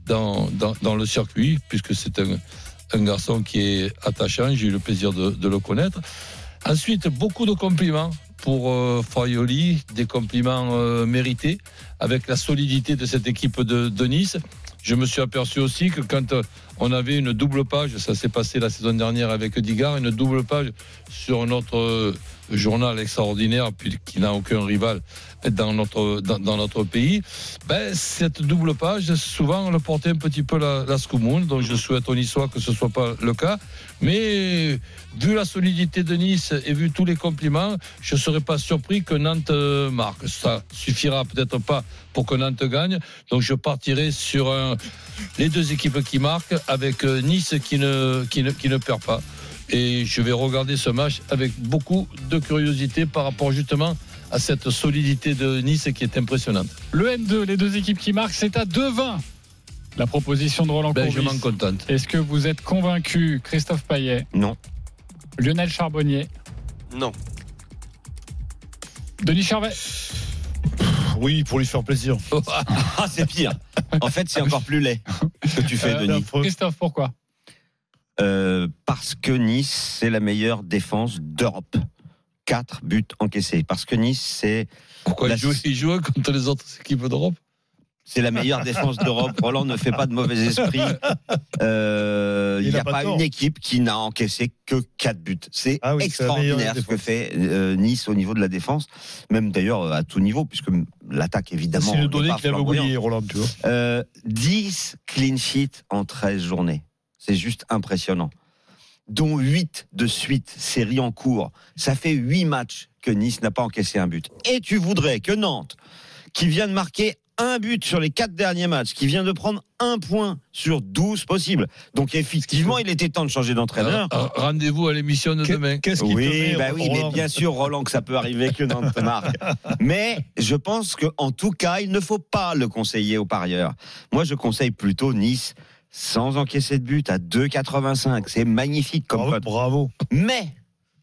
dans, dans, le circuit, puisque c'est un, un garçon qui est attachant, j'ai eu le plaisir de, le connaître. Ensuite, beaucoup de compliments pour euh, des compliments euh, mérités, avec la solidité de cette équipe de, de Nice. Je me suis aperçu aussi que quand euh, on avait une double page, ça s'est passé la saison dernière avec Digard, une double page sur notre euh, journal extraordinaire, qui n'a aucun rival dans notre, pays, ben, cette double page, souvent, on le portait un petit peu la, la donc je souhaite aux Niçois que ce ne soit pas le cas. Mais vu la solidité de Nice et vu tous les compliments, je ne serais pas surpris que Nantes euh, marque. Ça suffira peut-être pas pour que Nantes gagne, donc je partirai sur les deux équipes qui marquent avec euh, Nice qui ne, qui ne, qui ne perd pas. Et je vais regarder ce match avec beaucoup de curiosité par rapport justement à cette solidité de Nice qui est impressionnante. Le N2, les deux équipes qui marquent, c'est à 2-20. La proposition de Roland Ben, Courbis. je m'en contente. Est-ce que vous êtes convaincu, Christophe Payet? Non. Lionel Charbonnier? Non. Denis Charvet? Oui, pour lui faire plaisir. Ah, c'est pire. En fait, c'est encore plus laid ce que tu fais, Euh, Denis. Christophe, pourquoi? Euh, parce que Nice, c'est la meilleure défense d'Europe. 4 buts encaissés. Parce que Nice, c'est. Pourquoi la- il joue, il joue contre les autres équipes d'Europe? C'est la meilleure défense d'Europe. Roland ne fait pas de mauvais esprit. Euh, Il n'y a pas une équipe qui n'a encaissé que 4 buts. C'est Ah oui, extraordinaire ce que fait euh, Nice au niveau de la défense, même d'ailleurs euh, à tout niveau, puisque l'attaque évidemment. C'est donnée pas qu'il avait oublié, Roland, tu vois. Euh, 10 clean sheets en 13 journées. C'est juste impressionnant. Dont 8 de suite, série en cours. Ça fait 8 matchs que Nice n'a pas encaissé un but. Et tu voudrais que Nantes, qui vient de marquer un but sur les 4 derniers matchs, qui vient de prendre un point sur 12 possibles. Donc effectivement, il était temps de changer d'entraîneur. Euh, Rendez-vous à l'émission de demain. Qu'est-ce qui te Oui, bah oui, mais Roland bien sûr, Roland, que ça peut arriver que Nantes marque. Mais je pense qu'en tout cas, il ne faut pas le conseiller aux parieurs. Moi, je conseille plutôt Nice sans encaisser de but à 2,85. C'est magnifique comme Bravo, bravo. Mais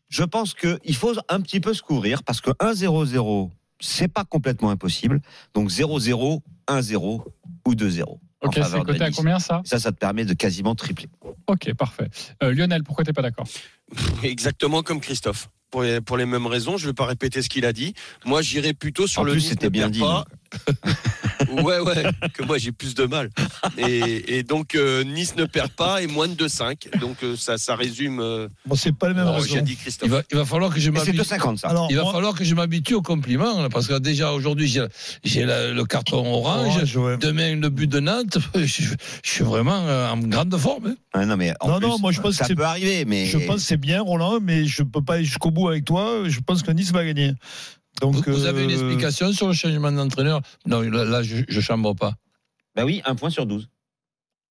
je pense qu'il faut un petit peu se couvrir parce que 1-0-0, c'est pas complètement impossible. Donc 0-0, 1-0 ou 2-0. en Ok, c'est coté à combien ça Ça, ça te permet de quasiment tripler. Ok, parfait. Euh, Lionel, pourquoi t'es pas d'accord? Exactement comme Christophe. Pour les, pour les mêmes raisons, je ne vais pas répéter ce qu'il a dit. Moi, j'irai plutôt sur En le plus, c'était bien dit, pas. ouais, ouais, que moi j'ai plus de mal. Et, et donc, euh, Nice ne perd pas et moins de 2-5. Donc, euh, ça, ça résume euh, Bon, c'est pas les mêmes ce raisons. qu'a dit Il Christophe. va, il va falloir que je Mais c'est m'habitue. 2,50 ça. Alors, Il va moi- falloir que je m'habitue aux compliments, là, parce que déjà aujourd'hui j'ai le carton orange. Orange, ouais. Demain le but de Nantes. Je, je suis vraiment euh, en grande forme. hein. Ah, non, mais en Non, plus, non, moi, je pense ça que c'est- peut arriver, mais Je pense que c'est bien, Roland, mais je peux pas aller jusqu'au bout avec toi. Je pense que Nice va gagner. Donc, Vous, vous avez une euh, explication sur le changement d'entraîneur? Non, là, là, je, je chambre pas. Bah oui, un point sur 12.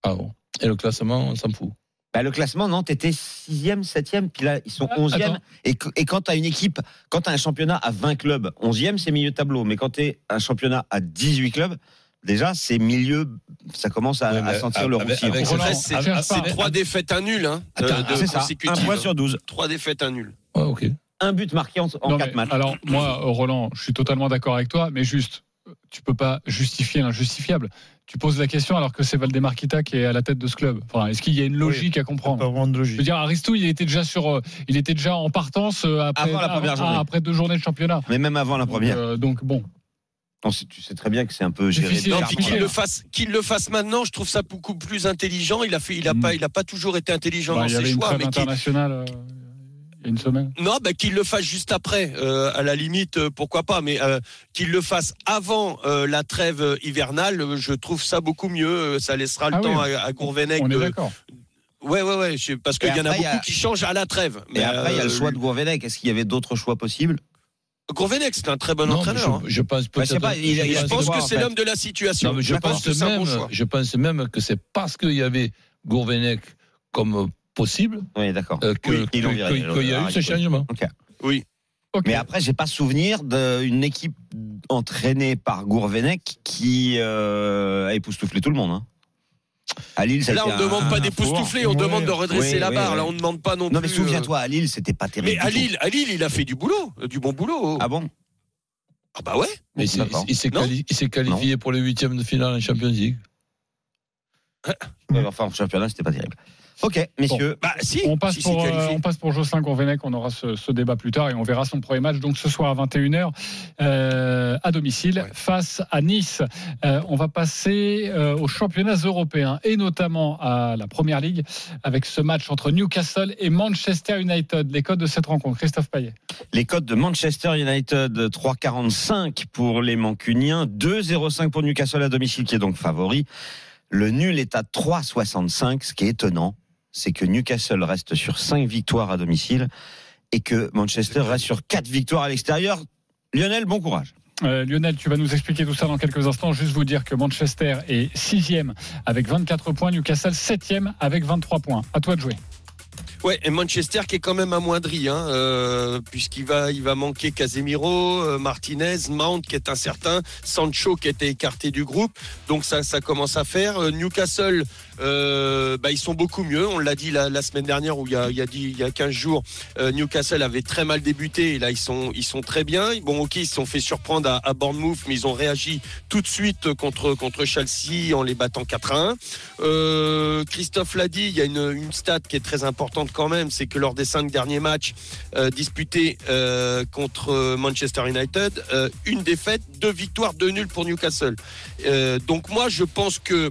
Ah bon. Et le classement, on s'en fout. Bah, le classement, Nantes était 6e, 7e, puis là, ils sont 11e. Attends. Et, et quand tu as une équipe, quand tu as un championnat à 20 clubs, 11e, c'est milieu de tableau. Mais quand tu es un championnat à 18 clubs, déjà, c'est milieu, ça commence à, Ouais, mais à sentir le avec- roussi. avec- Roland, Après, c'est trois défaites à nul hein, Attends, de ça, un point sur 12. Trois défaites à nul. Ouais, ok. Un but marqué en, en Non, 4 mais matchs. Alors, moi, Roland, je suis totalement d'accord avec toi, mais juste, tu peux pas justifier l'injustifiable. tu poses la question alors que c'est Valdemar Kita qui est à la tête de ce club. Enfin, est-ce qu'il y a une logique à comprendre? Pas vraiment de Je logique. veux dire, Aristou, il était déjà sur, euh, il était déjà en partance euh, après, Avant la première avant- journée. après deux journées de championnat. Mais même avant la Donc, première. euh, donc bon, On sait- tu sais très bien que c'est un peu géré. Non, puis qu'il le fasse, qu'il le fasse maintenant, je trouve ça beaucoup plus intelligent. Il a fait, il a Mm. pas, il a pas toujours été intelligent bah, dans il y ses avait une choix, mais qu'il, une semaine. non, bah, qu'il le fasse juste après. euh, à la limite, euh, pourquoi pas, mais euh, qu'il le fasse avant euh, la trêve hivernale, euh, je trouve ça beaucoup mieux. Euh, Ça laissera le Ah oui, temps à, à Gourvenec. On est de- d'accord. Ouais, ouais, ouais. je- Parce qu'il y en a beaucoup a- qui changent à la trêve. Et après, il y a le choix de Gourvenec. Est-ce qu'il y avait d'autres choix possibles? Gourvenec, c'est un très bon Non, mais entraîneur. hein. je, je pense peut-être. c'est pas- il a- il Et a je pense que c'est l'homme de la situation. Non, mais je, pense bon même, je pense même que c'est parce qu'il y avait Gourvenec comme possible Oui, d'accord. euh, que- Oui, ils l'ont que- viré, que- qu'il y a eu ce changement. Oui. Ok. Mais après, j'ai pas souvenir d'une équipe entraînée par Gourvenec qui euh, a époustouflé tout le monde. hein. À Lille, ça Là, on un- ne demande pas d'époustoufler, on Ouais. demande de redresser Oui, la oui, barre. oui. Là, on ne demande pas non, Non, plus. mais souviens-toi, à Lille, c'était pas euh, terrible. Mais à. Lille, à Lille, il a fait du boulot, euh, du bon boulot. Ah bon? Ah bah ouais. Mais il s'est- il Non quali- qualifié pour les huitièmes de finale en Champions League. Ouais, Enfin, en championnat, c'était pas terrible. Ok, messieurs. Bah si. On passe, si, pour, c'est euh, on passe pour Jocelyn Gourvenec, on aura ce, ce débat plus tard et on verra son premier match donc ce soir à 21h euh, à domicile Ouais. face à Nice. Euh, on va passer euh, aux championnats européens et notamment à la Première Ligue avec ce match entre Newcastle et Manchester United. Les codes de cette rencontre, Christophe Payet. Les codes de Manchester United 3,45 pour les Mancuniens, 2,05 pour Newcastle à domicile qui est donc favori. Le nul est à 3,65. Ce qui est étonnant, c'est que Newcastle reste sur 5 victoires à domicile et que Manchester reste sur 4 victoires à l'extérieur. Lionel, bon courage. Euh, Lionel, tu vas nous expliquer tout ça dans quelques instants. Juste vous dire que Manchester est sixième avec 24 points, Newcastle septième avec 23 points. À toi de jouer. Ouais, et Manchester qui est quand même amoindri, hein, euh, puisqu'il va, il va manquer Casemiro, euh, Martinez, Mount qui est incertain, Sancho qui était écarté du groupe. Donc ça, ça commence à faire. Euh, Newcastle, euh, bah, ils sont beaucoup mieux. On l'a dit la, semaine dernière ou il y a, il y a, dit, il y a 15 jours, euh, Newcastle avait très mal débuté et là ils sont, très bien. Bon, ok, ils se sont fait surprendre à, à Bournemouth, mais ils ont réagi tout de suite contre, Chelsea en les battant 4 à 1. Euh, Christophe l'a dit, il y a une, une stat qui est très importante quand même, c'est que lors des cinq derniers matchs euh, disputés euh, contre Manchester United, une défaite, deux victoires, deux nuls pour Newcastle. Donc moi, je pense que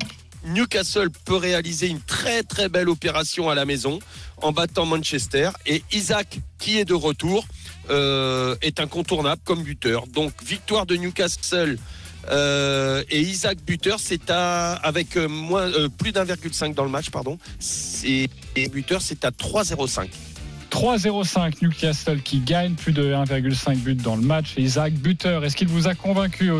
Newcastle peut réaliser une très très belle opération à la maison en battant Manchester et Isaac qui est de retour euh, est incontournable comme buteur. Donc victoire de Newcastle euh, et Isaac buteur, c'est à avec euh, moins euh, plus d'1,5 dans le match, pardon. Et buteur, c'est à 3,05. 3-0-5 Newcastle qui gagne plus de 1,5 but dans le match. Isaac buteur, est-ce qu'il vous a convaincu,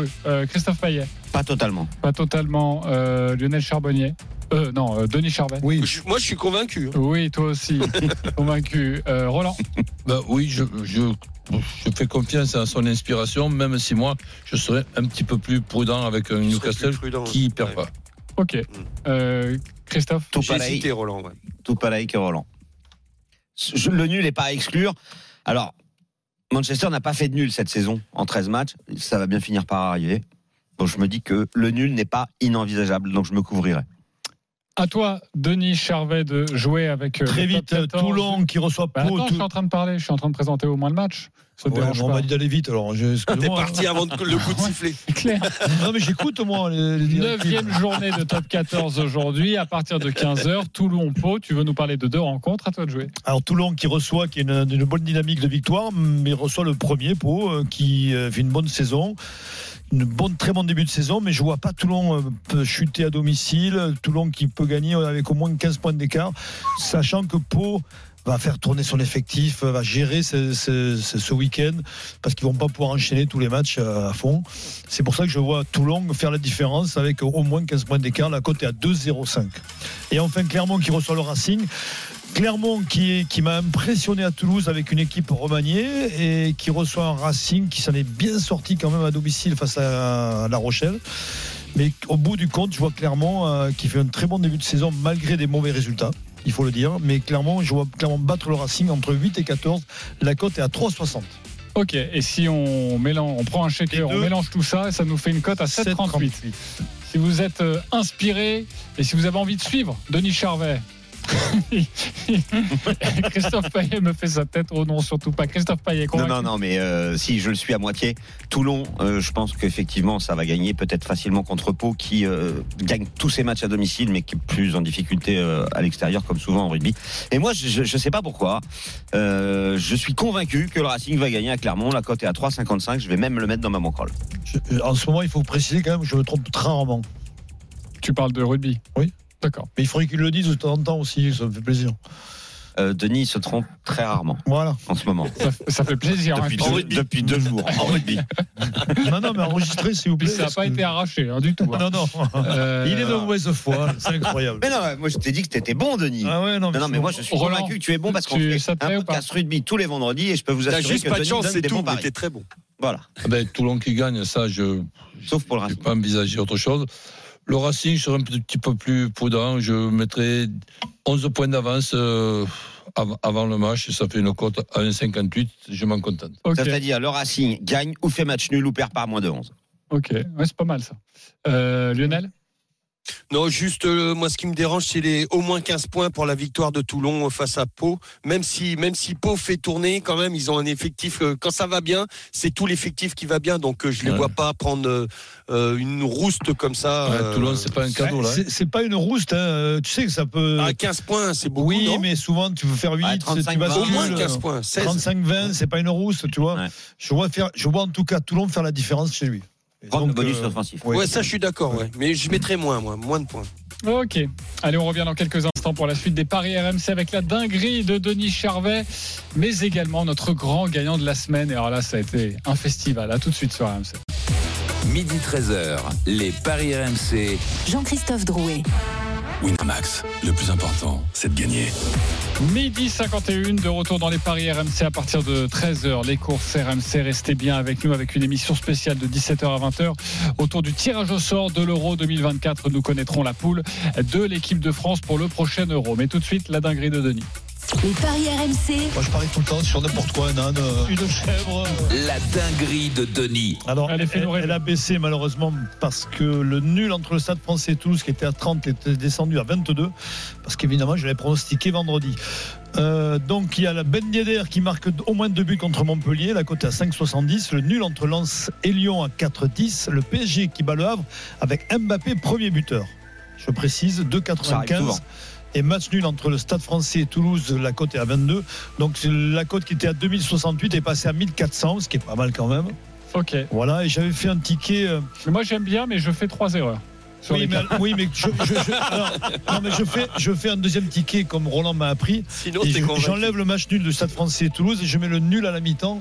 Christophe Payet? Pas totalement. Pas totalement. Euh, Lionel Charbonnier euh, Non, euh, Denis Charvet. Oui. Je- moi, je suis convaincu. hein. Oui, toi aussi. convaincu. Euh, Roland Ben oui, je, je, je fais confiance à son inspiration, même si moi, je serais un petit peu plus prudent avec un Newcastle qui ouais. ne perd pas. Ok. Euh, Christophe Tout J'ai pareil. Roland. ouais. tout pareil que Roland. Je- Le nul n'est pas à exclure. Alors, Manchester n'a pas fait de nul cette saison en 13 matchs. Ça va bien finir par arriver. Donc je me dis que le nul n'est pas inenvisageable, donc je me couvrirai. À toi, Denis Charvet, de jouer avec. euh, Très le vite, top 14. Toulon qui reçoit Bah, Pau. attends, je suis en train de parler, je suis en train de présenter au moins le match. Ça Ouais, on m'a dit d'aller vite alors. je- T'es excuse-moi. parti avant de- le coup de sifflet. C'est clair. Non mais j'écoute moi. Neuvième journée de top 14 aujourd'hui, à partir de 15h, Toulon-Pau. Tu veux nous parler de deux rencontres, à toi de jouer. Alors Toulon qui reçoit, qui a une, une bonne dynamique de victoire, mais reçoit le premier Pau euh, qui euh, fait une bonne saison. Une bonne, très bon début de saison, mais je vois pas Toulon euh, chuter à domicile. Toulon qui peut gagner avec au moins 15 points d'écart, sachant que Pau va faire tourner son effectif, va gérer ce, week-end, parce qu'ils vont pas pouvoir enchaîner tous les matchs euh, à fond. C'est pour ça que je vois Toulon faire la différence avec au moins 15 points d'écart. La cote est à 2,05. Et enfin Clermont qui reçoit le Racing. Clermont qui, m'a impressionné à Toulouse avec une équipe remaniée et qui reçoit un Racing qui s'en est bien sorti quand même à domicile face à, La Rochelle. Mais au bout du compte, je vois Clermont euh, qui fait un très bon début de saison malgré des mauvais résultats. Il faut le dire, mais clairement, je vois Clermont battre le Racing entre 8 et 14. La cote est à 3,60. Ok, et si on mélange, on prend un shaker, on mélange tout ça, ça nous fait une cote à 7,38. si vous êtes euh, inspiré et si vous avez envie de suivre Denis Charvet. Christophe Payet me fait sa tête. Oh non, surtout pas. Christophe Payet, Non, convaincu non, non, mais euh, si je le suis à moitié, Toulon, euh, je pense qu'effectivement, ça va gagner peut-être facilement contre Pau, qui euh, gagne tous ses matchs à domicile, mais qui est plus en difficulté euh, à l'extérieur, comme souvent en rugby. Et moi, je ne sais pas pourquoi, euh, je suis convaincu que le Racing va gagner à Clermont. La cote est à 3,55. Je vais même le mettre dans ma bankroll. Je- en ce moment, il faut préciser quand même, je me trompe très rarement. Tu parles de rugby? Oui. D'accord. Mais il faudrait qu'ils le disent de temps en temps aussi, ça me fait plaisir. Euh, Denis se trompe très rarement Voilà. en ce moment. Ça, ça fait plaisir. hein, Depuis, en deux, depuis deux jours en rugby. non, non, mais enregistrez, s'il vous plaît. ça n'a pas que- été arraché hein, du tout. hein. Non, non. Euh, Il est de mauvaise foi, c'est incroyable. Mais non, moi je t'ai dit que t'étais bon, Denis. Ah ouais, non, Non, non, mais moi je suis Roland, convaincu que tu es bon parce qu'on tu- fait un podcast rugby tous les vendredis et je peux vous T'as assurer juste que pas de chance, donne c'est des tout. bons Mais paris. t'es très bon. Voilà, Ah ben, Toulon qui gagne, ça, je sauf pour le ne Racing. vais pas envisager autre chose. Le Racing, je serais un petit peu plus prudent. Je mettrais 11 points d'avance euh, av- avant le match. Ça fait une cote à 1,58. Je m'en contente. C'est-à-dire le Racing gagne ou fait match nul ou perd par moins de 11. ok. Ouais, c'est pas mal ça. Euh, Lionel? Non, juste euh, moi, ce qui me dérange, c'est les au moins 15 points pour la victoire de Toulon face à Pau. Même si, même si Pau fait tourner, quand même, ils ont un effectif. euh, quand ça va bien, c'est tout l'effectif qui va bien. Donc, euh, je les Ouais. vois pas prendre euh, une rouste comme ça. Ouais, euh, Toulon, c'est pas un cadeau, là. C'est pas une rouste, hein. tu sais que ça peut. À 15 points, c'est beaucoup. oui, non mais souvent tu veux faire 8, Ouais, tu 35, bascules. au moins 15 points. 16. 35-20, c'est pas une rouste, tu vois. Ouais. Je, vois faire, je vois en tout cas Toulon faire la différence chez lui. Prendre le bonus euh, offensif. ouais. Ouais, ça, je suis d'accord. Ouais. Mais je mettrais moins, moi, moins de points. Ok. Allez, on revient dans quelques instants pour la suite des paris RMC avec la dinguerie de Denis Charvet, mais également notre grand gagnant de la semaine. Et alors là, ça a été un festival. À tout de suite sur RMC. Midi 13h, les Paris RMC. Jean-Christophe Drouet. Winamax, le plus important, c'est de gagner. Midi 51 de retour dans les paris RMC à partir de 13h. Les courses RMC, restez bien avec nous avec une émission spéciale de 17h à 20h autour du tirage au sort de l'Euro 2024. Nous connaîtrons la poule de l'équipe de France pour le prochain Euro. Mais tout de suite, la dinguerie de Denis. Les paris RMC. Moi, je parie tout le temps sur n'importe quoi, un âne, euh, une chèvre. euh. La dinguerie de Denis. Alors, elle, rêver. elle a baissé malheureusement parce que le nul entre le Stade français et Toulouse, qui était à 30, était descendu à 22. Parce qu'évidemment, je l'avais pronostiqué vendredi. Euh, donc, il y a la Ben Yedder qui marque au moins deux buts contre Montpellier, la cote est à 5,70. Le nul entre Lens et Lyon à 4,10. Le PSG qui bat le Havre avec Mbappé, premier buteur. Je précise, Ça arrive 2,95. Et match nul entre le Stade français et Toulouse, la cote est à 22. Donc la cote qui était à 2068 est passée à 1400, ce qui est pas mal quand même. Ok. Voilà, et j'avais fait un ticket. euh, Mais moi, j'aime bien, mais je fais trois erreurs. Sur oui, les mais, quatre. oui, mais je, je- je- alors, non, mais je fais, je fais un deuxième ticket comme Roland m'a appris. Sinon, Et t'es je- convaincu. j'enlève le match nul de Stade français et Toulouse et je mets le nul à la mi-temps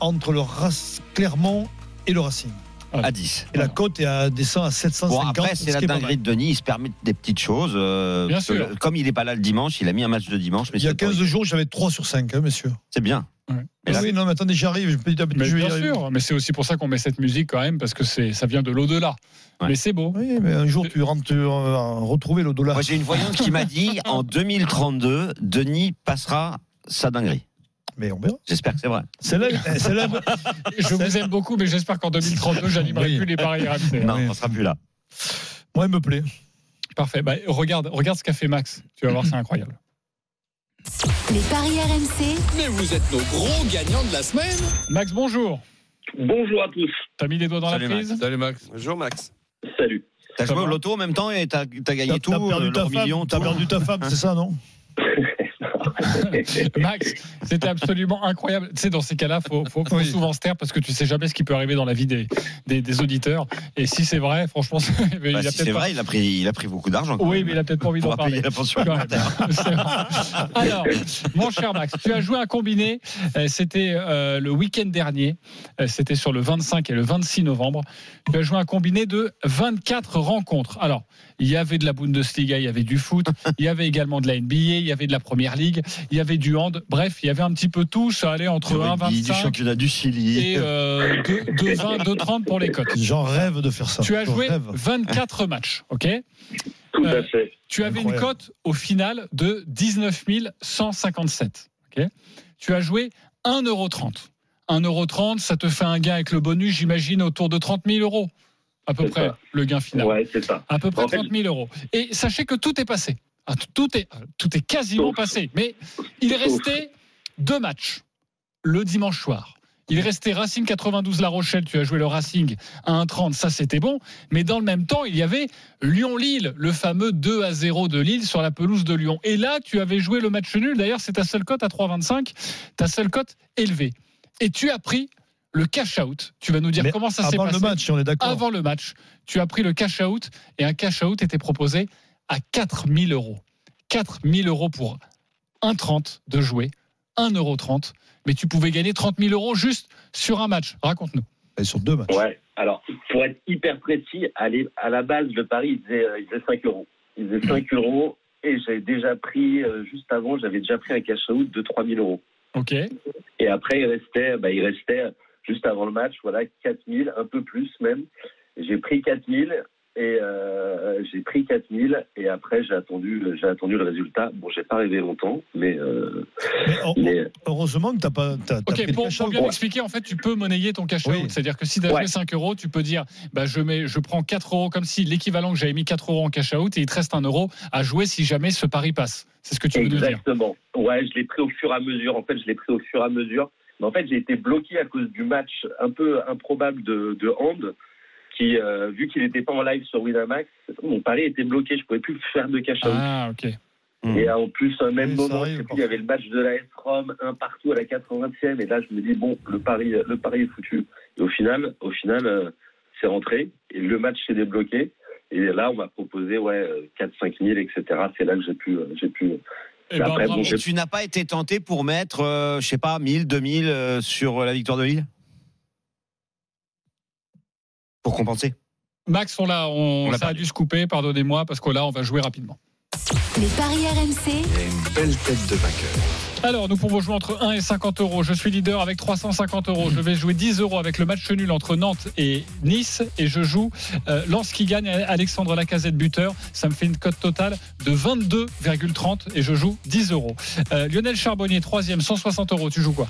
entre le Rac- Clermont et le Racing. À 10. Et la cote est à, descend à 750. Bon, après, c'est ce la dinguerie de Denis. Il se permet des petites choses. euh, Bien sûr. le- comme il n'est pas là le dimanche, il a mis un match de dimanche. Mais Il y a c'est pas- 15 jours, j'avais 3 sur 5, hein, messieurs. C'est bien. Ouais. Et là- oui, non, mais attendez, j'arrive. Petit à petit, Mais je vais y bien arriver. sûr, mais c'est aussi pour ça qu'on met cette musique quand même, parce que c'est, ça vient de l'au-delà. Ouais. Mais c'est beau. Oui, mais un jour, tu rentres tu vas retrouver le dollar. Moi, j'ai une voyante qui m'a dit en 2032, Denis passera sa dinguerie. Mais on verra. J'espère que c'est vrai. Celle-là, eh, celle-là, Je vous aime beaucoup, mais j'espère qu'en 2032, j'animerai Oui. plus les paris RMC. Non, oui. on sera plus là. moi, elle me plaît. Parfait. Bah, regarde, regarde ce qu'a fait Max. Tu vas voir, c'est incroyable. Les paris RMC. Mais vous êtes nos gros gagnants de la semaine. Max, bonjour. Bonjour à tous. T'as mis les doigts dans Salut, la prise Salut Max. Bonjour, Max. Salut. T'as joué au loto en même temps et t'as as gagné T'as tout, t'as perdu euh, ta femme, million, t'as tout. perdu ta femme, c'est ça, non? Max, c'était absolument incroyable. Tu sais, dans ces cas-là, faut, faut, faut Oui. souvent se taire parce que tu sais jamais ce qui peut arriver dans la vie des, des, des auditeurs. Et si c'est vrai, franchement, il Bah, a si peut-être c'est pas- vrai, il a pris, il a pris beaucoup d'argent. Oui, même. mais il a peut-être pas envie d'en parler. la pension. Alors, mon cher Max, tu as joué un combiné. euh, C'était euh, le week-end dernier. Euh, C'était sur le 25 et le 26 novembre. Tu as joué un combiné de 24 rencontres. Alors, il y avait de la Bundesliga, il y avait du foot, il y avait également de la NBA, il y avait de la Première Ligue, il y avait du hand. Bref, il y avait un petit peu tout. Ça allait entre Du rugby, du 1,25 championnat du Chili. et euh, 2,20, 2,30 pour les cotes. J'en rêve de faire ça. Tu as joué rêve. 24 matchs, ok? Tout Euh, à fait. tu avais une cote au final de 19 157. ok? Tu as joué 1,30€. 1,30€, ça te fait un gain avec le bonus, j'imagine, autour de 30 000 euros. À peu près ça. le gain final. Ouais, c'est ça. À peu près En fait, 30 000 euros. Et sachez que tout est passé. Ah, Tout est, tout est quasiment passé. Mais il restait deux matchs le dimanche soir. Il restait Racing 92 La Rochelle, tu as joué le Racing à 1,30, ça c'était bon. Mais dans le même temps, il y avait Lyon-Lille, le fameux 2 à 0 de Lille sur la pelouse de Lyon. Et là, tu avais joué le match nul. D'ailleurs, c'est ta seule cote à 3,25, ta seule cote élevée. Et tu as pris le cash out. Tu vas nous dire Mais comment ça s'est avant passé. le match, on est d'accord. Avant le match, tu as pris le cash out et un cash out était proposé à 4000 euros. 4000 euros pour 1,30 de jouer, 1,30 euro. Mais tu pouvais gagner 30 000 euros juste sur un match. Raconte-nous. Et sur deux matchs. Ouais. Alors, pour être hyper précis, à, la base, le pari, il faisait, euh, il faisait 5 euros. Il faisait 5 euros et j'avais déjà pris, euh, juste avant, j'avais déjà pris un cash out de 3 000 euros. Ok. Et après, il restait, bah, il restait juste avant le match, voilà, 4 000, un peu plus même. J'ai pris 4 000 et euh, j'ai pris 4 000 et après j'ai attendu, j'ai attendu le résultat. Bon, j'ai pas rêvé longtemps, mais, euh, Mais mais heureusement que t'as pas. Ok, pour, pour bien Ouais. expliquer, en fait, tu peux monnayer ton cash out. Oui. C'est-à-dire que si tu as Ouais. joué 5 euros, tu peux dire bah, je, mets, je prends 4 euros comme si l'équivalent que j'avais mis 4 euros en cash out et il te reste 1 euro à jouer si jamais ce pari passe. C'est ce que tu veux nous dire. Exactement. Ouais, je l'ai pris au fur et à mesure. En fait, je l'ai pris au fur et à mesure. Mais en fait, j'ai été bloqué à cause du match un peu improbable de, de Hand, qui, euh, vu qu'il n'était pas en live sur Winamax, mon pari était bloqué. Je pouvais plus faire de cash out. Ah, ok. Et en plus, au même moment, arrive il y avait le match de la S-Rom, un partout à la 80e. Et là, je me dis, bon, le pari, le pari est foutu. Et au final, au final euh, c'est rentré. Et le match s'est débloqué. Et là, on m'a proposé ouais, 4-5 000, etc. C'est là que j'ai pu. euh, J'ai pu Eh ben, après, bravo. bon, Et tu n'as pas été tenté pour mettre, euh, je sais pas, 1000, 2000 euh, sur la victoire de Lille? Pour compenser Max, on l'a, on, ça a dû se couper, pardonnez-moi, parce que là, on va jouer rapidement. Les paris RMC, Il a une belle tête de vainqueur. Alors, nous pouvons jouer entre 1 et 50 euros. Je suis leader avec 350 euros. Je vais jouer 10 euros avec le match nul entre Nantes et Nice. Et je joue euh, Lens qui gagne, Alexandre Lacazette buteur. Ça me fait une cote totale de 22,30 et je joue 10 euros. Euh, Lionel Charbonnier, troisième, 160 euros. Tu joues quoi?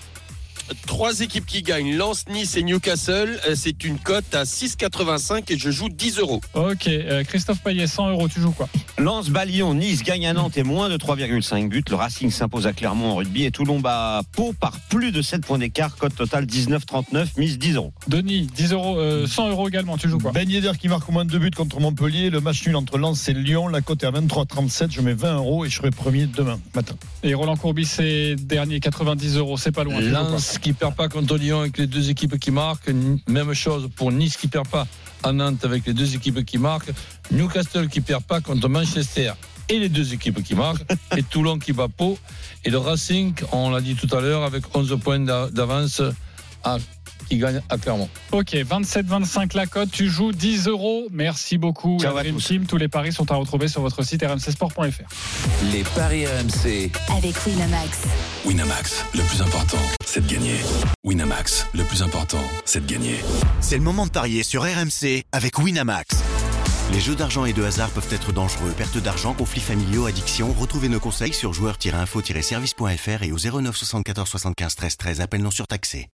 Trois équipes qui gagnent, Lens, Nice et Newcastle. Euh, C'est une cote à 6,85 et je joue 10 euros. Ok. Euh, Christophe Payet, 100 euros. Tu joues quoi? Lens, Balion, Nice gagne à Nantes et moins de 3,5 buts. Le Racing s'impose à Clermont en rugby et Toulon bat Pau par plus de 7 points d'écart. Cote totale 19,39, mise 10 euros. Denis, 10 euros, euh, 100 euros également. Tu joues quoi? Ben Yedder qui marque au moins deux buts contre Montpellier. Le match nul entre Lens et Lyon. La cote est à 23,37. Je mets 20 euros et je serai premier demain matin. Et Roland Courbis, c'est dernier, 90 euros. C'est pas loin. Tu Lens qui perd pas contre Lyon avec les deux équipes qui marquent. Même chose pour Nice qui perd pas à Nantes avec les deux équipes qui marquent. Newcastle qui perd pas contre Manchester et les deux équipes qui marquent. et Toulon qui bat Pau. Et le Racing, on l'a dit tout à l'heure, avec 11 points d'a- d'avance à- qui gagne à Clermont. Ok, 27-25 la cote, tu joues 10 euros. Merci beaucoup. Ciao la à Dream tous. Team. Tous les paris sont à retrouver sur votre site rmcsport.fr. Les paris RMC. avec Winamax. Winamax, le plus important, c'est de gagner. Winamax, le plus important, c'est de gagner. C'est le moment de parier sur RMC avec Winamax. Les jeux d'argent et de hasard peuvent être dangereux. Perte d'argent, conflits familiaux, addiction. Retrouvez nos conseils sur joueurs-info-service.fr et au 09 74 75 13 13. Appel non surtaxé.